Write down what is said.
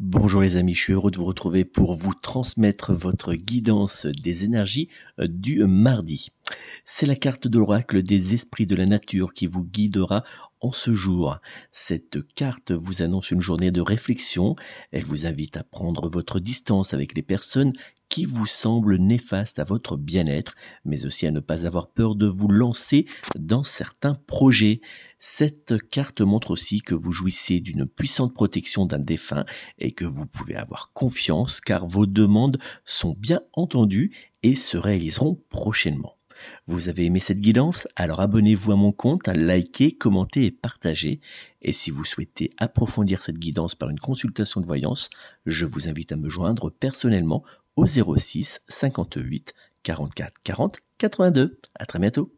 Bonjour les amis, je suis heureux de vous retrouver pour vous transmettre votre guidance des énergies euh, du mardi. C'est la carte de l'oracle des esprits de la nature qui vous guidera en ce jour. Cette carte vous annonce une journée de réflexion. Elle vous invite à prendre votre distance avec les personnes qui vous semblent néfastes à votre bien-être, mais aussi à ne pas avoir peur de vous lancer dans certains projets. Cette carte montre aussi que vous jouissez d'une puissante protection d'un défunt et que vous pouvez avoir confiance car vos demandes sont bien entendues et se réaliseront prochainement. Vous avez aimé cette guidance? Alors abonnez-vous à mon compte, likez, commentez et partagez. Et si vous souhaitez approfondir cette guidance par une consultation de voyance, je vous invite à me joindre personnellement au 06 58 44 40 82. À très bientôt.